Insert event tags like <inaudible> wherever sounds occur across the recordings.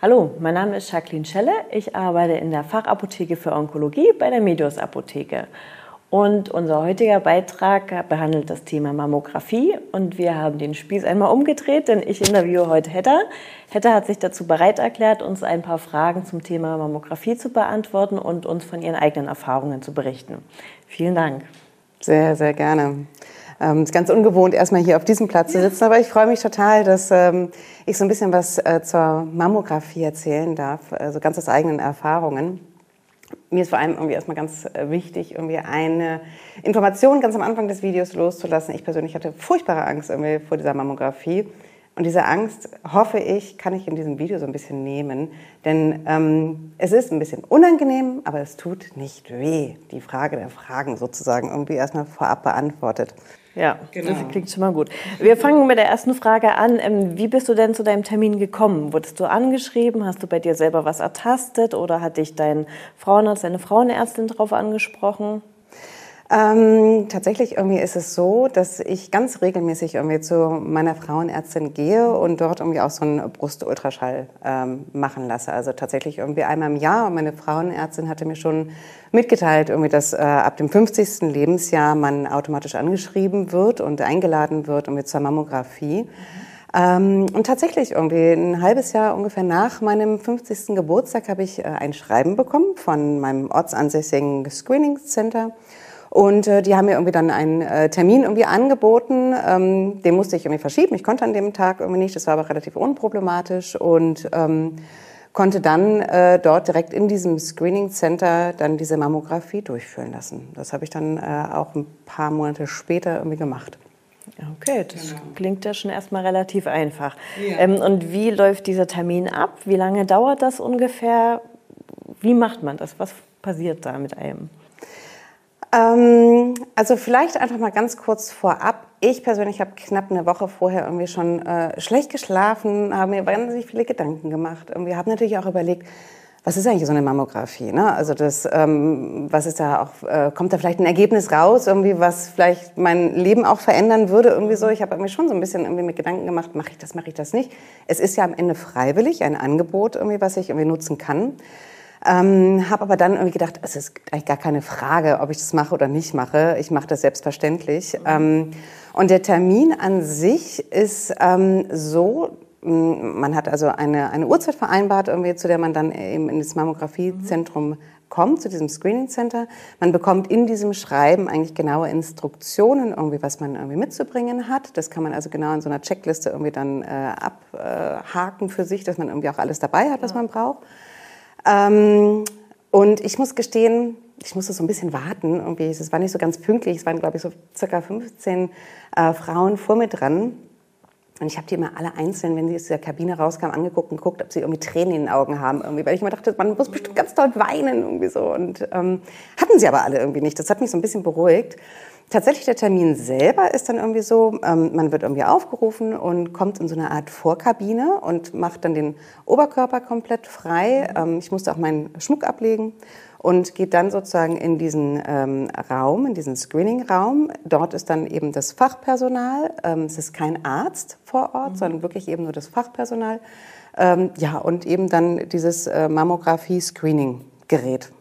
Hallo, mein Name ist Jacqueline Schelle. Ich arbeite in der Fachapotheke für Onkologie bei der Medios Apotheke. Und unser heutiger Beitrag behandelt das Thema Mammographie. Und wir haben den Spieß einmal umgedreht, denn ich interviewe heute Hedda. Hedda hat sich dazu bereit erklärt, uns ein paar Fragen zum Thema Mammographie zu beantworten und uns von ihren eigenen Erfahrungen zu berichten. Vielen Dank. Sehr, sehr gerne. Ähm, ist ganz ungewohnt, erstmal hier auf diesem Platz zu sitzen, aber ich freue mich total, dass ähm, ich so ein bisschen was äh, zur Mammographie erzählen darf, also ganz aus eigenen Erfahrungen. Mir ist vor allem irgendwie erstmal ganz äh, wichtig, irgendwie eine Information ganz am Anfang des Videos loszulassen. Ich persönlich hatte furchtbare Angst irgendwie vor dieser Mammographie. Und diese Angst, hoffe ich, kann ich in diesem Video so ein bisschen nehmen. Denn ähm, es ist ein bisschen unangenehm, aber es tut nicht weh. Die Frage der Fragen sozusagen irgendwie erstmal vorab beantwortet. Ja, genau. das klingt schon mal gut. Wir fangen mit der ersten Frage an. Ähm, wie bist du denn zu deinem Termin gekommen? Wurdest du angeschrieben? Hast du bei dir selber was ertastet? Oder hat dich dein Frauenarzt, deine Frauenärztin darauf angesprochen? Ähm, tatsächlich irgendwie ist es so, dass ich ganz regelmäßig irgendwie zu meiner Frauenärztin gehe und dort irgendwie auch so einen Brustultraschall ähm, machen lasse. Also tatsächlich irgendwie einmal im Jahr. Und meine Frauenärztin hatte mir schon mitgeteilt, irgendwie, dass äh, ab dem 50. Lebensjahr man automatisch angeschrieben wird und eingeladen wird irgendwie zur Mammographie. Ähm, und tatsächlich irgendwie ein halbes Jahr ungefähr nach meinem 50. Geburtstag habe ich äh, ein Schreiben bekommen von meinem ortsansässigen Screening Center und äh, die haben mir irgendwie dann einen äh, Termin irgendwie angeboten. Ähm, den musste ich irgendwie verschieben. Ich konnte an dem Tag irgendwie nicht. Das war aber relativ unproblematisch und ähm, konnte dann äh, dort direkt in diesem Screening Center dann diese Mammographie durchführen lassen. Das habe ich dann äh, auch ein paar Monate später irgendwie gemacht. Okay, das genau. klingt ja schon erstmal relativ einfach. Ja. Ähm, und wie läuft dieser Termin ab? Wie lange dauert das ungefähr? Wie macht man das? Was passiert da mit einem? Ähm, also vielleicht einfach mal ganz kurz vorab. Ich persönlich habe knapp eine Woche vorher irgendwie schon äh, schlecht geschlafen, habe mir wahnsinnig viele Gedanken gemacht. Irgendwie habe natürlich auch überlegt, was ist eigentlich so eine Mammographie? Ne? Also das, ähm, was ist da auch, äh, kommt da vielleicht ein Ergebnis raus, irgendwie, was vielleicht mein Leben auch verändern würde, irgendwie so. Ich habe mir schon so ein bisschen irgendwie mit Gedanken gemacht, mache ich das, mache ich das nicht. Es ist ja am Ende freiwillig, ein Angebot irgendwie, was ich irgendwie nutzen kann. Ähm, habe aber dann irgendwie gedacht, es ist eigentlich gar keine Frage, ob ich das mache oder nicht mache. Ich mache das selbstverständlich. Mhm. Ähm, und der Termin an sich ist ähm, so, man hat also eine, eine Uhrzeit vereinbart, irgendwie, zu der man dann eben in das Mammografiezentrum kommt, zu diesem Screening Center. Man bekommt in diesem Schreiben eigentlich genaue Instruktionen, irgendwie, was man irgendwie mitzubringen hat. Das kann man also genau in so einer Checkliste irgendwie dann äh, abhaken für sich, dass man irgendwie auch alles dabei hat, was man braucht. Ähm, und ich muss gestehen, ich musste so ein bisschen warten. Es war nicht so ganz pünktlich. Es waren, glaube ich, so circa 15 äh, Frauen vor mir dran. Und ich habe die immer alle einzeln, wenn sie aus der Kabine rauskamen, angeguckt und geguckt, ob sie irgendwie Tränen in den Augen haben. Irgendwie. Weil ich immer dachte, man muss bestimmt ganz doll weinen. Irgendwie so. Und ähm, hatten sie aber alle irgendwie nicht. Das hat mich so ein bisschen beruhigt. Tatsächlich der Termin selber ist dann irgendwie so, ähm, man wird irgendwie aufgerufen und kommt in so eine Art Vorkabine und macht dann den Oberkörper komplett frei. Ähm, ich musste auch meinen Schmuck ablegen und geht dann sozusagen in diesen ähm, Raum, in diesen Screening-Raum. Dort ist dann eben das Fachpersonal. Ähm, es ist kein Arzt vor Ort, mhm. sondern wirklich eben nur das Fachpersonal. Ähm, ja, und eben dann dieses äh, Mammographie-Screening-Gerät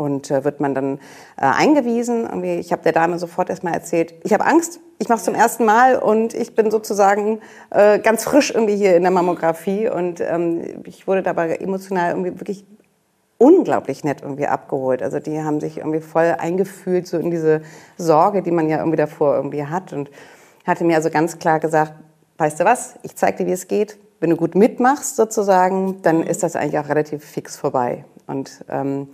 und äh, wird man dann äh, eingewiesen. Irgendwie, ich habe der Dame sofort erstmal erzählt, ich habe Angst, ich mache es zum ersten Mal und ich bin sozusagen äh, ganz frisch irgendwie hier in der Mammographie und ähm, ich wurde dabei emotional irgendwie wirklich unglaublich nett irgendwie abgeholt. Also die haben sich irgendwie voll eingefühlt so in diese Sorge, die man ja irgendwie davor irgendwie hat und hatte mir also ganz klar gesagt, weißt du was, ich zeig dir, wie es geht. Wenn du gut mitmachst sozusagen, dann ist das eigentlich auch relativ fix vorbei. Und ähm,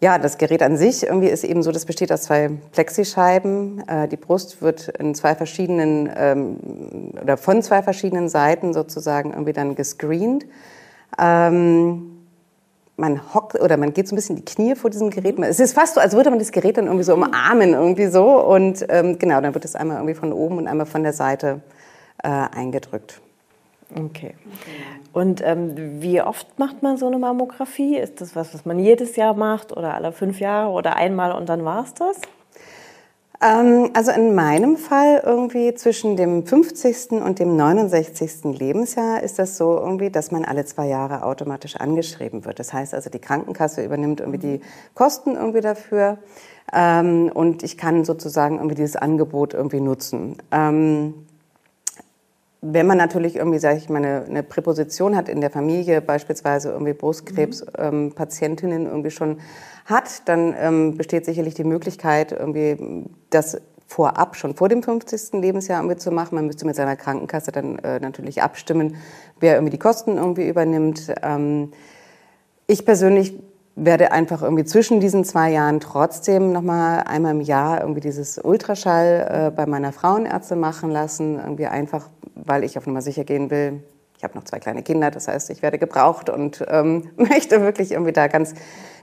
ja, das Gerät an sich irgendwie ist eben so, das besteht aus zwei Plexischeiben. Äh, die Brust wird in zwei verschiedenen ähm, oder von zwei verschiedenen Seiten sozusagen irgendwie dann gescreent. Ähm, man hockt oder man geht so ein bisschen die Knie vor diesem Gerät. Es ist fast so, als würde man das Gerät dann irgendwie so umarmen irgendwie so und ähm, genau, dann wird es einmal irgendwie von oben und einmal von der Seite äh, eingedrückt. Okay. Und ähm, wie oft macht man so eine Mammographie? Ist das was, was man jedes Jahr macht oder alle fünf Jahre oder einmal und dann war es das? Ähm, also in meinem Fall irgendwie zwischen dem 50. und dem 69. Lebensjahr ist das so irgendwie, dass man alle zwei Jahre automatisch angeschrieben wird. Das heißt also, die Krankenkasse übernimmt irgendwie die Kosten irgendwie dafür. Ähm, und ich kann sozusagen irgendwie dieses Angebot irgendwie nutzen. Ähm, wenn man natürlich irgendwie, sage ich mal, eine, eine, Präposition hat in der Familie, beispielsweise irgendwie Brustkrebspatientinnen mhm. ähm, irgendwie schon hat, dann ähm, besteht sicherlich die Möglichkeit, irgendwie das vorab, schon vor dem 50. Lebensjahr irgendwie zu machen. Man müsste mit seiner Krankenkasse dann äh, natürlich abstimmen, wer irgendwie die Kosten irgendwie übernimmt. Ähm, ich persönlich werde einfach irgendwie zwischen diesen zwei Jahren trotzdem nochmal einmal im Jahr irgendwie dieses Ultraschall äh, bei meiner Frauenärzte machen lassen. Irgendwie einfach, weil ich auf Nummer sicher gehen will. Ich habe noch zwei kleine Kinder, das heißt, ich werde gebraucht und ähm, <laughs> möchte wirklich irgendwie da ganz,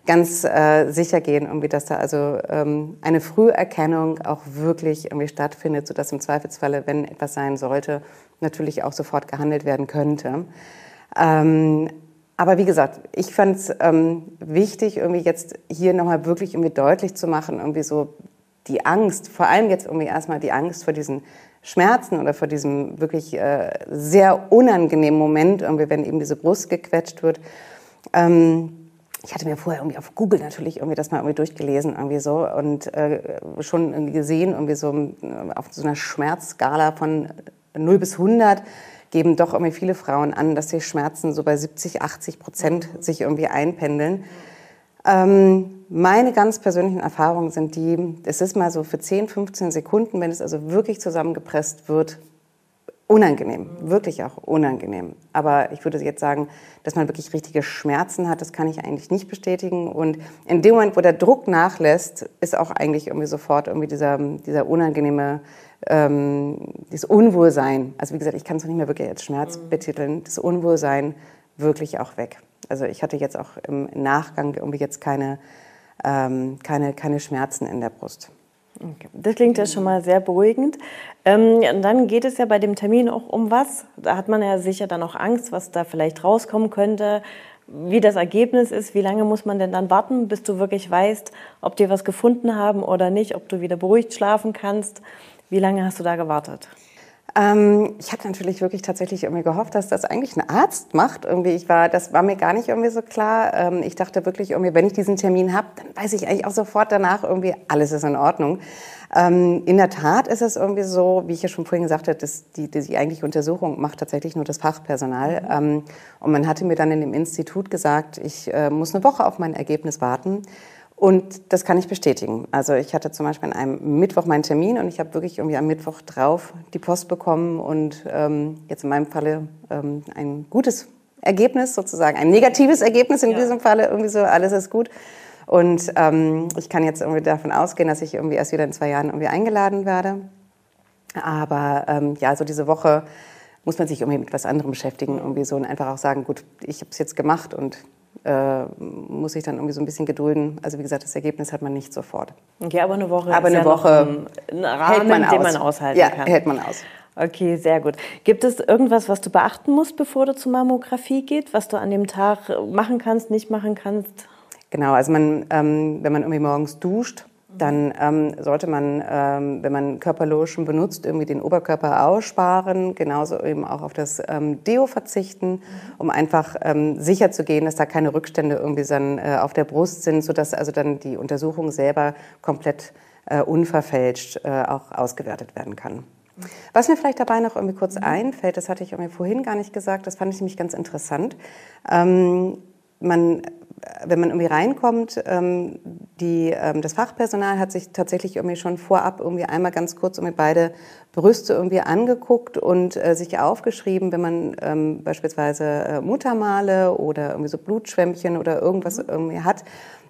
ganz äh, sicher gehen, irgendwie, dass da also ähm, eine Früherkennung auch wirklich irgendwie stattfindet, sodass im Zweifelsfalle, wenn etwas sein sollte, natürlich auch sofort gehandelt werden könnte. Ähm, aber wie gesagt, ich fand es ähm, wichtig, irgendwie jetzt hier nochmal wirklich irgendwie deutlich zu machen, irgendwie so die Angst, vor allem jetzt irgendwie erstmal die Angst vor diesen Schmerzen oder vor diesem wirklich äh, sehr unangenehmen Moment, irgendwie, wenn eben diese Brust gequetscht wird. Ähm, ich hatte mir vorher irgendwie auf Google natürlich irgendwie das mal irgendwie durchgelesen irgendwie so und äh, schon gesehen irgendwie so äh, auf so einer Schmerzskala von 0 bis 100 geben doch irgendwie viele Frauen an, dass die Schmerzen so bei 70, 80 Prozent sich irgendwie einpendeln. Ähm, meine ganz persönlichen Erfahrungen sind die, es ist mal so für 10, 15 Sekunden, wenn es also wirklich zusammengepresst wird, unangenehm, wirklich auch unangenehm. Aber ich würde jetzt sagen, dass man wirklich richtige Schmerzen hat, das kann ich eigentlich nicht bestätigen. Und in dem Moment, wo der Druck nachlässt, ist auch eigentlich irgendwie sofort irgendwie dieser, dieser unangenehme ähm, das Unwohlsein, also wie gesagt, ich kann es noch nicht mehr wirklich als Schmerz mhm. betiteln, das Unwohlsein wirklich auch weg. Also ich hatte jetzt auch im Nachgang irgendwie jetzt keine, ähm, keine, keine Schmerzen in der Brust. Okay. Das klingt ja schon mal sehr beruhigend. Ähm, dann geht es ja bei dem Termin auch um was. Da hat man ja sicher dann auch Angst, was da vielleicht rauskommen könnte, wie das Ergebnis ist. Wie lange muss man denn dann warten, bis du wirklich weißt, ob die was gefunden haben oder nicht, ob du wieder beruhigt schlafen kannst? Wie lange hast du da gewartet? Ähm, ich hatte natürlich wirklich tatsächlich irgendwie gehofft, dass das eigentlich ein Arzt macht. Irgendwie, ich war, das war mir gar nicht irgendwie so klar. Ähm, ich dachte wirklich irgendwie, wenn ich diesen Termin habe, dann weiß ich eigentlich auch sofort danach irgendwie, alles ist in Ordnung. Ähm, in der Tat ist es irgendwie so, wie ich ja schon vorhin gesagt habe, dass die, die, die eigentliche Untersuchung macht tatsächlich nur das Fachpersonal. Mhm. Ähm, und man hatte mir dann in dem Institut gesagt, ich äh, muss eine Woche auf mein Ergebnis warten. Und das kann ich bestätigen. Also ich hatte zum Beispiel an einem Mittwoch meinen Termin und ich habe wirklich irgendwie am Mittwoch drauf die Post bekommen und ähm, jetzt in meinem Falle ähm, ein gutes Ergebnis sozusagen, ein negatives Ergebnis in ja. diesem Falle, irgendwie so, alles ist gut. Und ähm, ich kann jetzt irgendwie davon ausgehen, dass ich irgendwie erst wieder in zwei Jahren irgendwie eingeladen werde. Aber ähm, ja, also diese Woche muss man sich irgendwie mit was anderem beschäftigen, irgendwie so und einfach auch sagen, gut, ich habe es jetzt gemacht und äh, muss sich dann irgendwie so ein bisschen gedulden. Also wie gesagt, das Ergebnis hat man nicht sofort. Okay, aber eine Woche aber ist eine ja Woche ein, Rahmen, hält man den man aushalten ja, kann. hält man aus. Okay, sehr gut. Gibt es irgendwas, was du beachten musst, bevor du zur Mammographie geht, was du an dem Tag machen kannst, nicht machen kannst? Genau, also man, ähm, wenn man irgendwie morgens duscht, dann ähm, sollte man, ähm, wenn man Körperlotion benutzt, irgendwie den Oberkörper aussparen, genauso eben auch auf das ähm, Deo verzichten, um einfach ähm, sicher zu gehen, dass da keine Rückstände irgendwie dann äh, auf der Brust sind, sodass also dann die Untersuchung selber komplett äh, unverfälscht äh, auch ausgewertet werden kann. Was mir vielleicht dabei noch irgendwie kurz einfällt, das hatte ich irgendwie vorhin gar nicht gesagt, das fand ich nämlich ganz interessant. Ähm, man wenn man irgendwie reinkommt, ähm, die, ähm, das Fachpersonal hat sich tatsächlich irgendwie schon vorab irgendwie einmal ganz kurz irgendwie beide Brüste irgendwie angeguckt und äh, sich aufgeschrieben, wenn man ähm, beispielsweise äh, Muttermale oder irgendwie so Blutschwämmchen oder irgendwas irgendwie hat,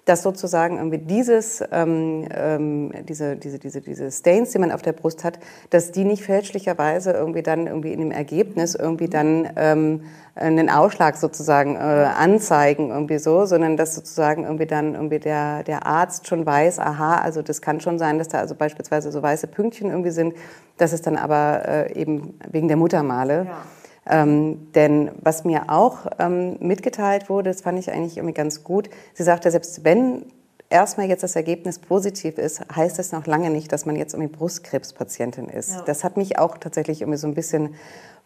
dass sozusagen irgendwie dieses, ähm, ähm, diese, diese, diese, diese Stains, die man auf der Brust hat, dass die nicht fälschlicherweise irgendwie dann irgendwie in dem Ergebnis irgendwie dann ähm, einen Ausschlag sozusagen äh, anzeigen irgendwie so, sondern dass sozusagen irgendwie dann irgendwie der, der Arzt schon weiß, aha, also das kann schon sein, dass da also beispielsweise so weiße Pünktchen irgendwie sind, dass es dann aber äh, eben wegen der Muttermale. Ja ähm, denn was mir auch ähm, mitgeteilt wurde, das fand ich eigentlich irgendwie ganz gut, sie sagte, selbst wenn erstmal jetzt das Ergebnis positiv ist, heißt es noch lange nicht, dass man jetzt irgendwie Brustkrebspatientin ist. Ja. Das hat mich auch tatsächlich irgendwie so ein bisschen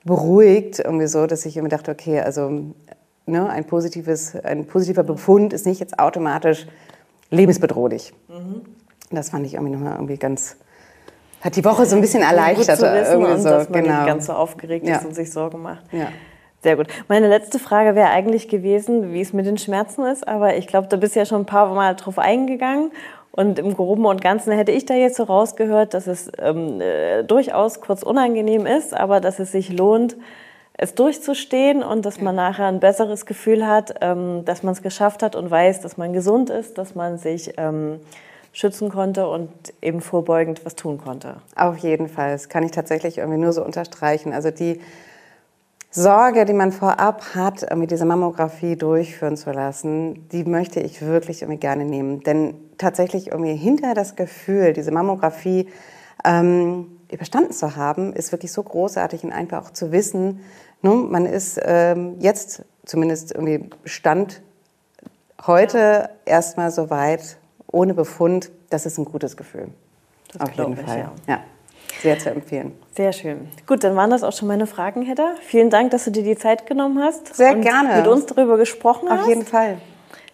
beruhigt, irgendwie so, dass ich irgendwie dachte, okay, also ne, ein, positives, ein positiver Befund ist nicht jetzt automatisch lebensbedrohlich. Mhm. Das fand ich irgendwie nochmal irgendwie ganz, hat die Woche so ein bisschen erleichtert. Gut zu wissen irgendwie und so, dass man genau. nicht ganz so aufgeregt ja. ist und sich Sorgen macht. Ja. Sehr gut. Meine letzte Frage wäre eigentlich gewesen, wie es mit den Schmerzen ist, aber ich glaube, da bist du ja schon ein paar Mal drauf eingegangen. Und im Groben und Ganzen hätte ich da jetzt so rausgehört, dass es ähm, äh, durchaus kurz unangenehm ist, aber dass es sich lohnt, es durchzustehen und dass man nachher ein besseres Gefühl hat, ähm, dass man es geschafft hat und weiß, dass man gesund ist, dass man sich ähm, schützen konnte und eben vorbeugend was tun konnte. Auf jeden Fall. Das kann ich tatsächlich irgendwie nur so unterstreichen. Also die Sorge, die man vorab hat, irgendwie diese Mammographie durchführen zu lassen, die möchte ich wirklich irgendwie gerne nehmen. Denn tatsächlich irgendwie hinter das Gefühl, diese Mammographie ähm, überstanden zu haben, ist wirklich so großartig und einfach auch zu wissen, ne, man ist ähm, jetzt zumindest irgendwie Stand heute erstmal so weit, ohne Befund, das ist ein gutes Gefühl. Das Auf jeden Fall. ja. ja. Sehr zu empfehlen. Sehr schön. Gut, dann waren das auch schon meine Fragen, Hedda. Vielen Dank, dass du dir die Zeit genommen hast. Sehr und gerne. Mit uns darüber gesprochen Auf hast. Auf jeden Fall.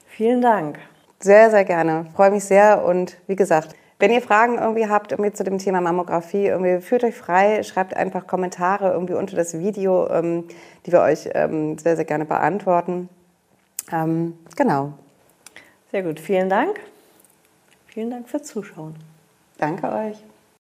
Vielen Dank. Sehr, sehr gerne. Freue mich sehr und wie gesagt, wenn ihr Fragen irgendwie habt irgendwie zu dem Thema Mammographie, irgendwie fühlt euch frei, schreibt einfach Kommentare irgendwie unter das Video, ähm, die wir euch ähm, sehr, sehr gerne beantworten. Ähm, genau. Sehr gut, vielen Dank. Vielen Dank fürs Zuschauen. Danke euch.